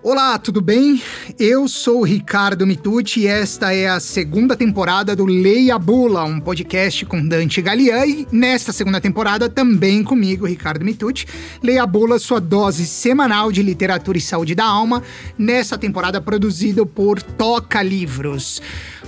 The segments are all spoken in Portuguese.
Olá, tudo bem? Eu sou o Ricardo Mitucci e esta é a segunda temporada do Leia Bula, um podcast com Dante Galian e nesta segunda temporada também comigo, Ricardo Mitucci. Leia Bula, sua dose semanal de literatura e saúde da alma, nessa temporada produzido por Toca Livros.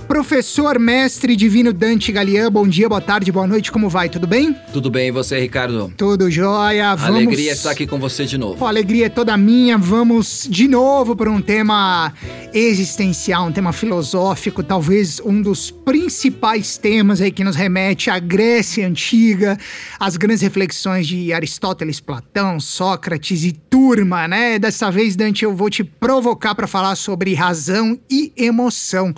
Professor, mestre divino Dante Galian, bom dia, boa tarde, boa noite, como vai? Tudo bem? Tudo bem, e você, Ricardo? Tudo jóia. Vamos... Alegria estar aqui com você de novo. Pô, alegria é toda minha. Vamos de novo para um tema existencial, um tema filosófico, talvez um dos principais temas aí que nos remete à Grécia Antiga, às grandes reflexões de Aristóteles, Platão, Sócrates e turma, né? Dessa vez, Dante, eu vou te provocar para falar sobre razão e emoção.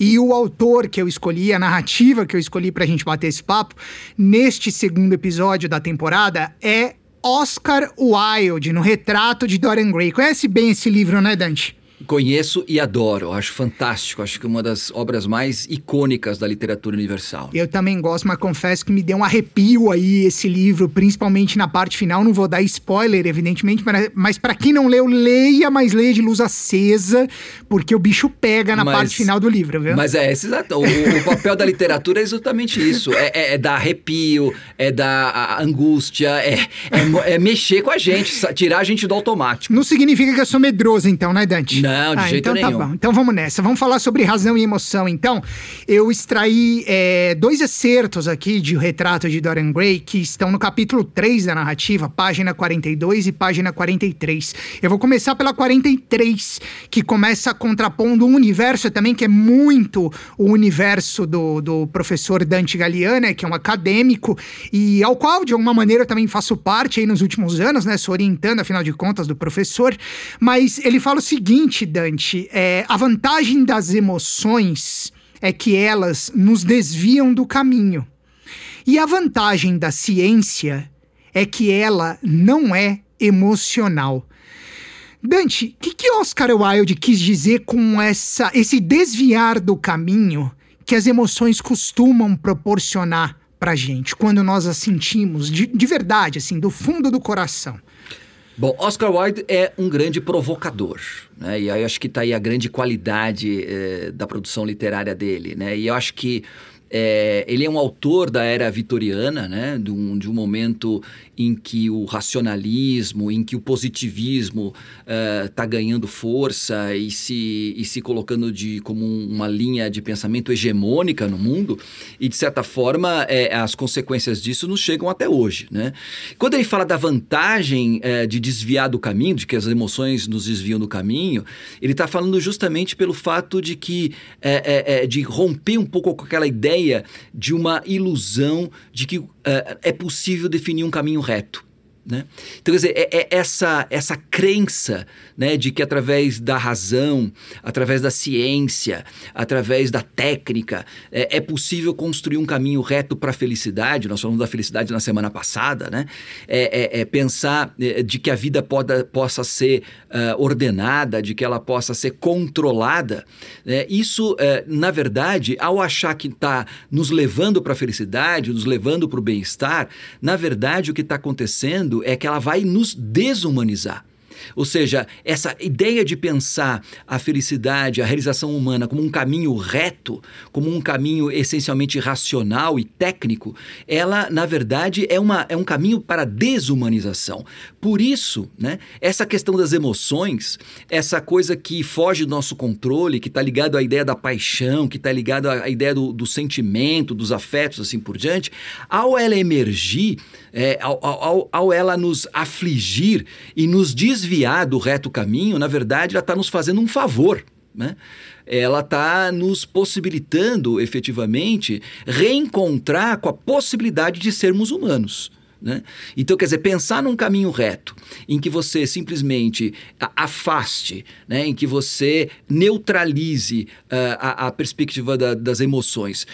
E o autor que eu escolhi, a narrativa que eu escolhi pra gente bater esse papo, neste segundo episódio da temporada, é Oscar Wilde, no Retrato de Dorian Gray. Conhece bem esse livro, né, Dante? Conheço e adoro, acho fantástico, acho que uma das obras mais icônicas da literatura universal. Eu também gosto, mas confesso que me deu um arrepio aí esse livro, principalmente na parte final. Não vou dar spoiler, evidentemente, mas para quem não leu, leia, mas leia de luz acesa, porque o bicho pega na mas, parte final do livro, viu? Mas é, esse, o, o papel da literatura é exatamente isso: é, é, é dar arrepio, é dar angústia, é, é, é mexer com a gente, tirar a gente do automático. Não significa que eu sou medroso, então, né, Dante? Não, de ah, jeito então nenhum. Tá bom. Então vamos nessa. Vamos falar sobre razão e emoção. Então, eu extraí é, dois excertos aqui de O Retrato de Dorian Gray que estão no capítulo 3 da narrativa, página 42 e página 43. Eu vou começar pela 43, que começa contrapondo um universo também que é muito o universo do, do professor Dante Galiana, que é um acadêmico e ao qual, de alguma maneira, eu também faço parte aí nos últimos anos, né? Sou orientando, afinal de contas, do professor. Mas ele fala o seguinte seguinte, Dante, é, a vantagem das emoções é que elas nos desviam do caminho. E a vantagem da ciência é que ela não é emocional. Dante, o que, que Oscar Wilde quis dizer com essa, esse desviar do caminho que as emoções costumam proporcionar pra gente quando nós as sentimos de, de verdade, assim, do fundo do coração? Bom, Oscar Wilde é um grande provocador, né? E aí acho que está aí a grande qualidade eh, da produção literária dele, né? E eu acho que é, ele é um autor da era vitoriana, né? de, um, de um momento em que o racionalismo, em que o positivismo está uh, ganhando força e se, e se colocando de, como uma linha de pensamento hegemônica no mundo, e de certa forma é, as consequências disso nos chegam até hoje. Né? Quando ele fala da vantagem é, de desviar do caminho, de que as emoções nos desviam do caminho, ele está falando justamente pelo fato de que é, de romper um pouco com aquela ideia de uma ilusão de que é possível definir um caminho reto. Né? Então, quer dizer, é, é, essa, essa crença né, de que através da razão, através da ciência, através da técnica, é, é possível construir um caminho reto para a felicidade. Nós falamos da felicidade na semana passada, né? É, é, é pensar é, de que a vida poda, possa ser uh, ordenada, de que ela possa ser controlada. Né? Isso, uh, na verdade, ao achar que está nos levando para a felicidade, nos levando para o bem-estar, na verdade, o que está acontecendo é que ela vai nos desumanizar. Ou seja, essa ideia de pensar a felicidade, a realização humana como um caminho reto, como um caminho essencialmente racional e técnico, ela, na verdade, é, uma, é um caminho para a desumanização. Por isso, né, essa questão das emoções, essa coisa que foge do nosso controle, que está ligado à ideia da paixão, que está ligado à ideia do, do, sentimento, dos afetos, assim por diante, ao ela emergir, é, ao, ao, ao ela nos afligir e nos desviar desviar do reto caminho, na verdade, ela está nos fazendo um favor. Né? Ela está nos possibilitando, efetivamente, reencontrar com a possibilidade de sermos humanos. Né? Então, quer dizer, pensar num caminho reto, em que você simplesmente afaste, né? em que você neutralize uh, a, a, perspectiva da, das emoções,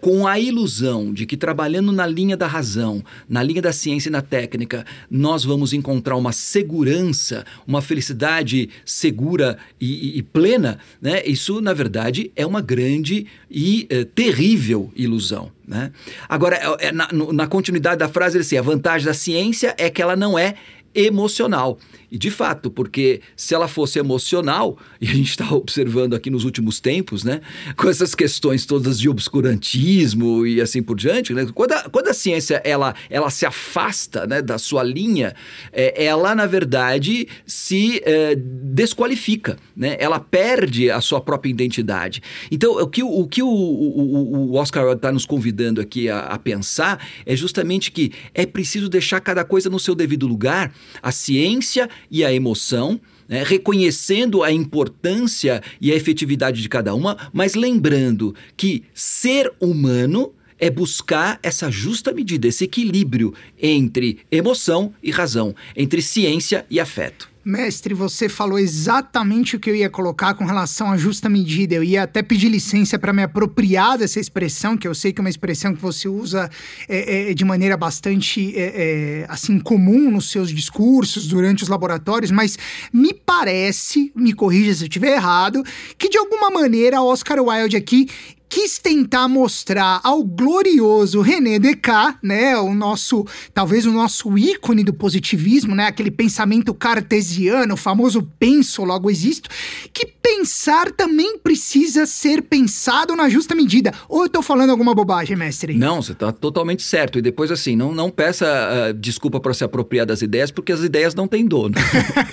com a ilusão de que trabalhando na linha da razão, na linha da ciência e na técnica, nós vamos encontrar uma segurança, uma felicidade segura e, e, e plena, né? isso, na verdade, é uma grande e uh, terrível ilusão. Né? Agora, é, é, na, na, continuidade da frase, ele assim, vantagem da ciência é que ela não é emocional. E de fato, porque se ela fosse emocional, e a gente está observando aqui nos últimos tempos, né, com essas questões todas de obscurantismo e assim por diante, né, quando, a, quando a ciência ela, ela se afasta né, da sua linha, é, ela na verdade se é, desqualifica, né, ela perde a sua própria identidade. Então, o que o, que o, o, o Oscar está nos convidando aqui a, a pensar é justamente que é preciso deixar cada coisa no seu devido lugar. A ciência e a emoção, né, reconhecendo a importância e a efetividade de cada uma, mas lembrando que ser humano é buscar essa justa medida, esse equilíbrio entre emoção e razão, entre ciência e afeto. Mestre, você falou exatamente o que eu ia colocar com relação à justa medida. Eu ia até pedir licença para me apropriar dessa expressão, que eu sei que é uma expressão que você usa é, é, de maneira bastante é, é assim comum nos seus discursos durante os laboratórios, mas me parece, me corrija se eu estiver errado, que de alguma maneira Oscar Wilde aqui quis tentar mostrar ao glorioso René Descartes, né, o nosso, talvez o nosso ícone do positivismo, né, aquele pensamento cartesiano, o famoso penso logo existo, que pensar também precisa ser pensado na justa medida. Ou eu tô falando alguma bobagem, mestre? Não, você tá totalmente certo. E depois assim, não, não peça uh, desculpa para se apropriar das ideias, porque as ideias não têm dono.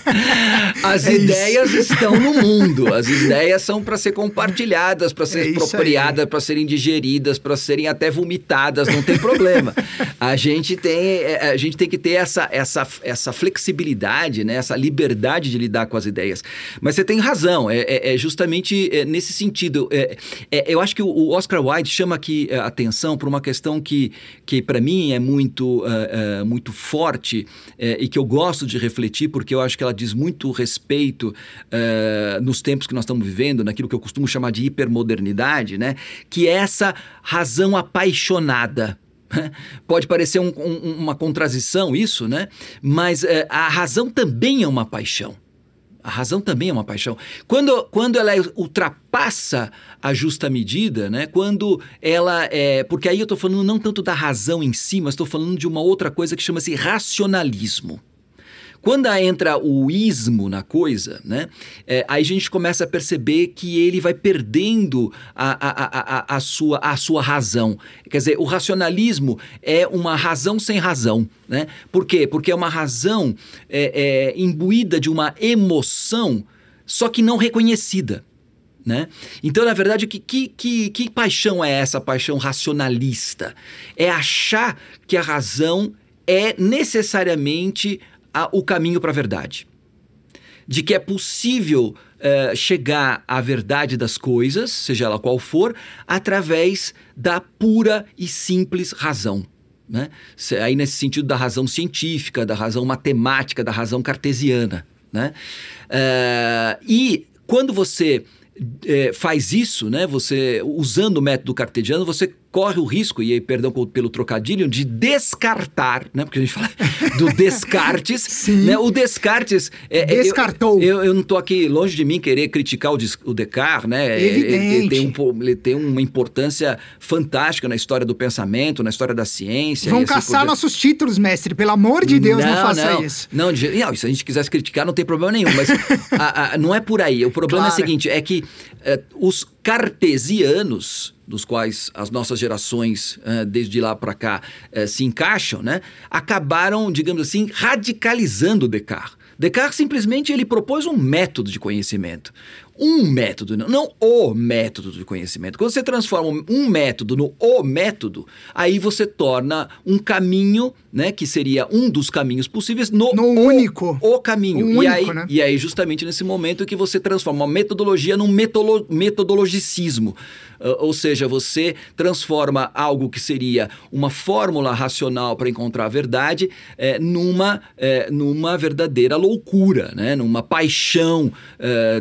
as é ideias isso. estão no mundo. As ideias são para ser compartilhadas, para ser é apropriadas para serem digeridas, para serem até vomitadas, não tem problema. a gente tem, é, a gente tem que ter essa, essa, essa flexibilidade, né? essa liberdade de lidar com as ideias. Mas você tem razão, é, é, é justamente é, nesse sentido. É, eu acho que o Oscar Wilde chama aqui a atenção para uma questão que, que para mim é muito, uh, uh, muito forte e que eu gosto de refletir, porque eu acho que ela diz muito respeito uh, nos tempos que nós estamos vivendo, naquilo que eu costumo chamar de hipermodernidade, né? Que é essa razão apaixonada. Pode parecer um, um, uma contradição isso, né? Mas é, a razão também é uma paixão. A razão também é uma paixão. Quando, quando ela ultrapassa a justa medida, né? Quando ela é. Porque aí eu estou falando não tanto da razão em si, mas estou falando de uma outra coisa que chama-se racionalismo. Quando entra o ismo na coisa, né, é, aí a gente começa a perceber que ele vai perdendo a, a, a, a, sua, a sua razão. Quer dizer, o racionalismo é uma razão sem razão. Né? Por quê? Porque é uma razão é, é, imbuída de uma emoção, só que não reconhecida. Né? Então, na verdade, que, que, que, que paixão é essa paixão racionalista? É achar que a razão é necessariamente a, o caminho para a verdade. De que é possível uh, chegar à verdade das coisas, seja ela qual for, através da pura e simples razão. Né? Aí, nesse sentido da razão científica, da razão matemática, da razão cartesiana. Né? Uh, e quando você é, faz isso, né? Você usando o método cartesiano, você corre o risco, e aí, perdão pelo trocadilho, de descartar, né? Porque a gente fala do Descartes. Sim. Né? O Descartes. É, Descartou. Eu, eu, eu, não estou aqui longe de mim querer criticar o, o Descartes, né? Evidente. Ele, ele, tem um, ele tem uma importância fantástica na história do pensamento, na história da ciência. Vão assim caçar nossos títulos, mestre. Pelo amor de Deus, não, não faça não, isso. Não, de, não, se a gente quisesse criticar, não tem problema nenhum. Mas a, a, não é por aí. O problema claro. é o seguinte: é que uh, os cartesianos dos quais as nossas gerações, uh, desde lá para cá, uh, se encaixam, né, acabaram, digamos assim, radicalizando Descartes. Descartes simplesmente ele propôs um método de conhecimento, um método, não o método de conhecimento. Quando você transforma um método no o método, aí você torna um caminho, né, que seria um dos caminhos possíveis, no, no o, único. O caminho. O e, único, aí, né? e aí, justamente nesse momento que você transforma uma metodologia num metolo, metodologicismo. Uh, ou seja, você transforma algo que seria uma fórmula racional para encontrar a verdade é, numa, é, numa verdadeira loucura, né? numa paixão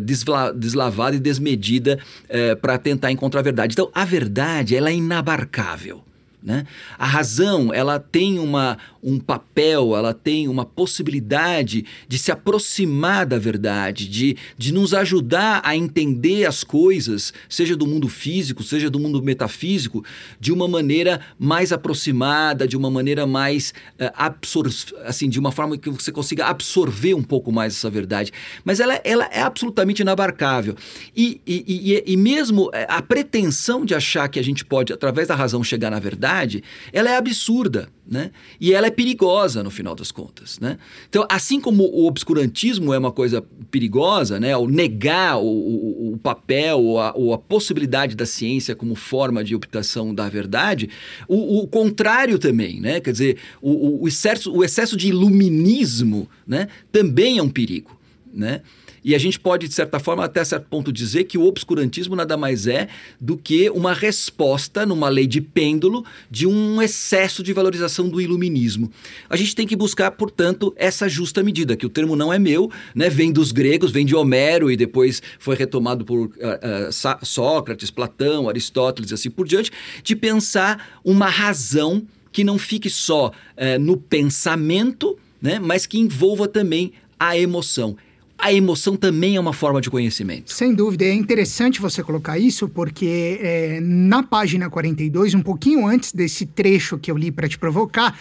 desla deslavada e desmedida é, para tentar encontrar a verdade. Então, a verdade ela é inabarcável. Né? A razão ela tem uma, um papel, ela tem uma possibilidade de se aproximar da verdade, de, de nos ajudar a entender as coisas, seja do mundo físico, seja do mundo metafísico, de uma maneira mais aproximada, de uma maneira mais uh, absor assim, de uma forma que você consiga absorver um pouco mais essa verdade. Mas ela, ela é absolutamente inabarcável. E, e, e, e mesmo eh, a pretensão de achar que a gente pode, através da razão, chegar na verdade, verdade, ela é absurda. Né? E ela é perigosa no final das contas, né? Então, assim como o obscurantismo é uma coisa perigosa, né? O negar o, o, o papel ou a, ou a, possibilidade da ciência como forma de obtenção da verdade, o, o contrário também, né? Quer dizer, o, excesso, o excesso de iluminismo, né? Também é um perigo, né? E a gente pode, de certa forma, até certo ponto dizer que o obscurantismo nada mais é do que uma resposta, numa lei de pêndulo, de um excesso de valorização do iluminismo. A gente tem que buscar, portanto, essa justa medida, que o termo não é meu, né? vem dos gregos, vem de Homero e depois foi retomado por uh, uh, Sócrates, Platão, Aristóteles e assim por diante, de pensar uma razão que não fique só uh, no pensamento, né? mas que envolva também a emoção a emoção também é uma forma de conhecimento. Sem dúvida. É interessante você colocar isso, porque é, na página 42, um pouquinho antes desse trecho que eu li para te provocar,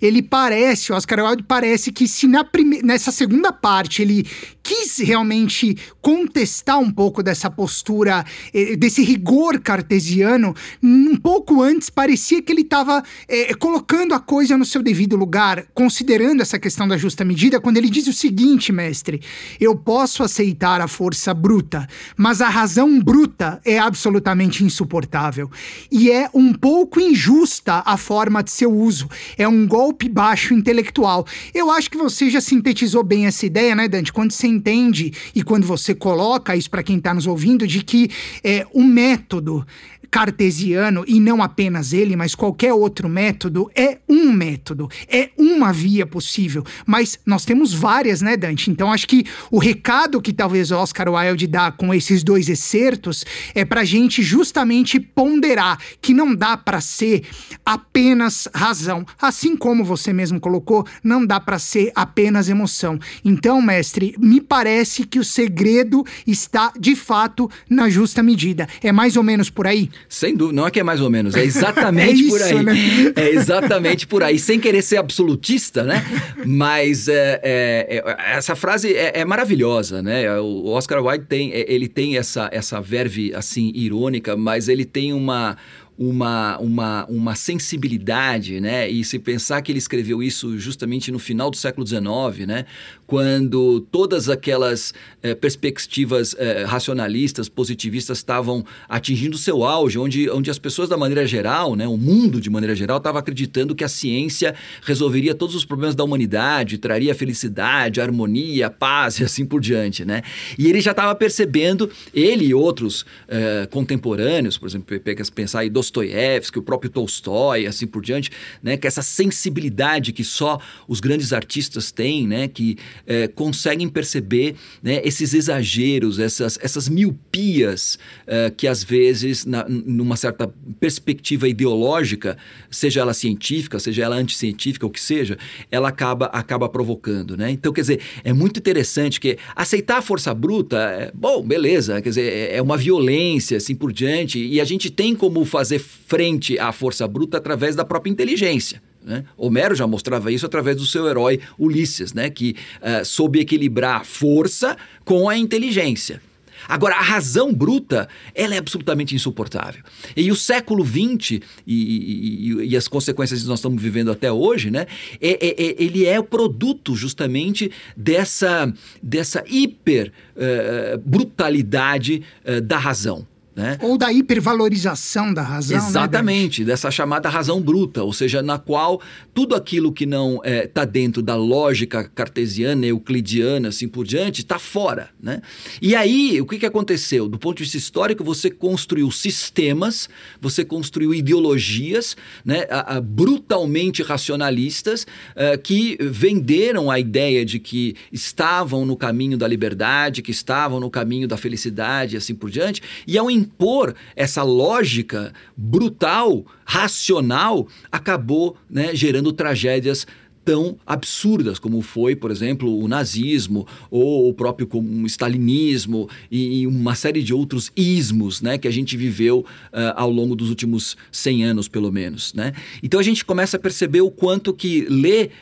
ele parece, o Oscar Wilde parece que se na prime... nessa segunda parte ele quis realmente contestar um pouco dessa postura, é, desse rigor cartesiano, um pouco antes parecia que ele estava é, colocando a coisa no seu devido lugar, considerando essa questão da justa medida, quando ele diz o seguinte, mestre eu posso aceitar a força bruta, mas a razão bruta é absolutamente insuportável. E é um pouco injusta a forma de seu uso. É um golpe baixo intelectual. Eu acho que você já sintetizou bem essa ideia, né, Dante? Quando você entende e quando você coloca isso para quem está nos ouvindo, de que é, o método cartesiano, e não apenas ele, mas qualquer outro método, é um método, é uma via possível. Mas nós temos várias, né, Dante? Então acho que o recado que talvez Oscar Wilde dá com esses dois excertos é para gente justamente ponderar que não dá para ser apenas razão. Assim como você mesmo colocou, não dá para ser apenas emoção. Então, mestre, me parece que o segredo está de fato na justa medida. É mais ou menos por aí? Sem dúvida, não é que é mais ou menos, é exatamente é isso, por aí. Né? É exatamente por aí, sem querer ser absolutista, né? Mas é, é, é essa frase é, é, maravilhosa, né? O Oscar Wilde tem, é, ele tem essa, essa verve assim irônica, mas ele tem uma uma, uma, uma sensibilidade, né? E se pensar que ele escreveu isso justamente no final do século XIX, né? Quando todas aquelas eh, perspectivas eh, racionalistas, positivistas estavam atingindo seu auge, onde, onde as pessoas da maneira geral, né? O mundo de maneira geral estava acreditando que a ciência resolveria todos os problemas da humanidade, traria felicidade, harmonia, paz e assim por diante, né? E ele já estava percebendo, ele e outros eh, contemporâneos, por exemplo, pensar em Dostoiévski, o próprio Tolstói, assim por diante, né? Que essa sensibilidade que só os grandes artistas têm, né? Que é, conseguem perceber né, esses exageros, essas, essas miopias é, que às vezes, na, numa certa perspectiva ideológica, seja ela científica, seja ela anticientífica, o que seja, ela acaba, acaba provocando, né? Então, quer dizer, é muito interessante que aceitar a força bruta, é, bom, beleza, quer dizer, é, é uma violência, assim por diante, e a gente tem como fazer fazer frente à força bruta através da própria inteligência. Né? Homero já mostrava isso através do seu herói Ulisses, né? que uh, soube equilibrar a força com a inteligência. Agora, a razão bruta, ela é absolutamente insuportável. E o século XX e, e, e as consequências que nós estamos vivendo até hoje, né, é, é, é ele é o produto justamente dessa, dessa hiper uh, brutalidade uh, da razão. Né? Ou da hipervalorização da razão. Né, Exatamente, né, dessa chamada razão bruta, ou seja, na qual tudo aquilo que não está é, tá dentro da lógica cartesiana, euclidiana, assim por diante, está fora. Né? E aí, o que, que aconteceu? Do ponto de vista histórico, você construiu sistemas, você construiu ideologias né, a, a, brutalmente racionalistas uh, que venderam a ideia de que estavam no caminho da liberdade, que estavam no caminho da felicidade, assim por diante, e ao impor essa lógica brutal, racional, acabou né, gerando tragédias tão absurdas como foi, por exemplo, o nazismo ou o próprio stalinismo e, e, uma série de outros ismos né, que a gente viveu uh, ao longo dos últimos 100 anos, pelo menos. Né? Então a gente começa a perceber o quanto que ler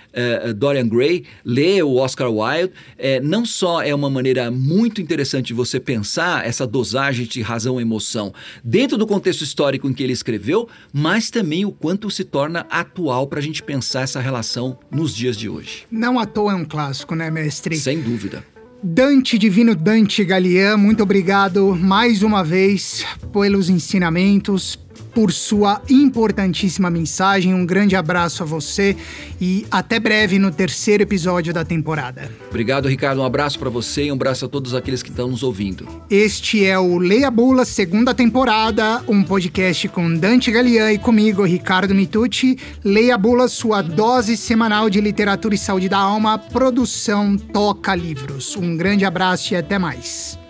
uh, Dorian Gray, ler o Oscar Wilde, uh, não só é uma maneira muito interessante de você pensar essa dosagem de razão e emoção dentro do contexto histórico em que ele escreveu, mas também o quanto se torna atual para a gente pensar essa relação nos dias de hoje. Não à toa é um clássico, né, mestre? Sem dúvida. Dante Divino Dante Galian, muito obrigado mais uma vez pelos ensinamentos, por sua importantíssima mensagem. Um grande abraço a você e até breve no terceiro episódio da temporada. Obrigado, Ricardo. Um abraço para você e um abraço a todos aqueles que estão nos ouvindo. Este é o Leia Bula, segunda temporada, um podcast com Dante Galian e comigo, Ricardo Mitucci. Leia Bula, sua dose semanal de literatura e saúde da alma, produção Toca Livros. Um grande abraço e até mais.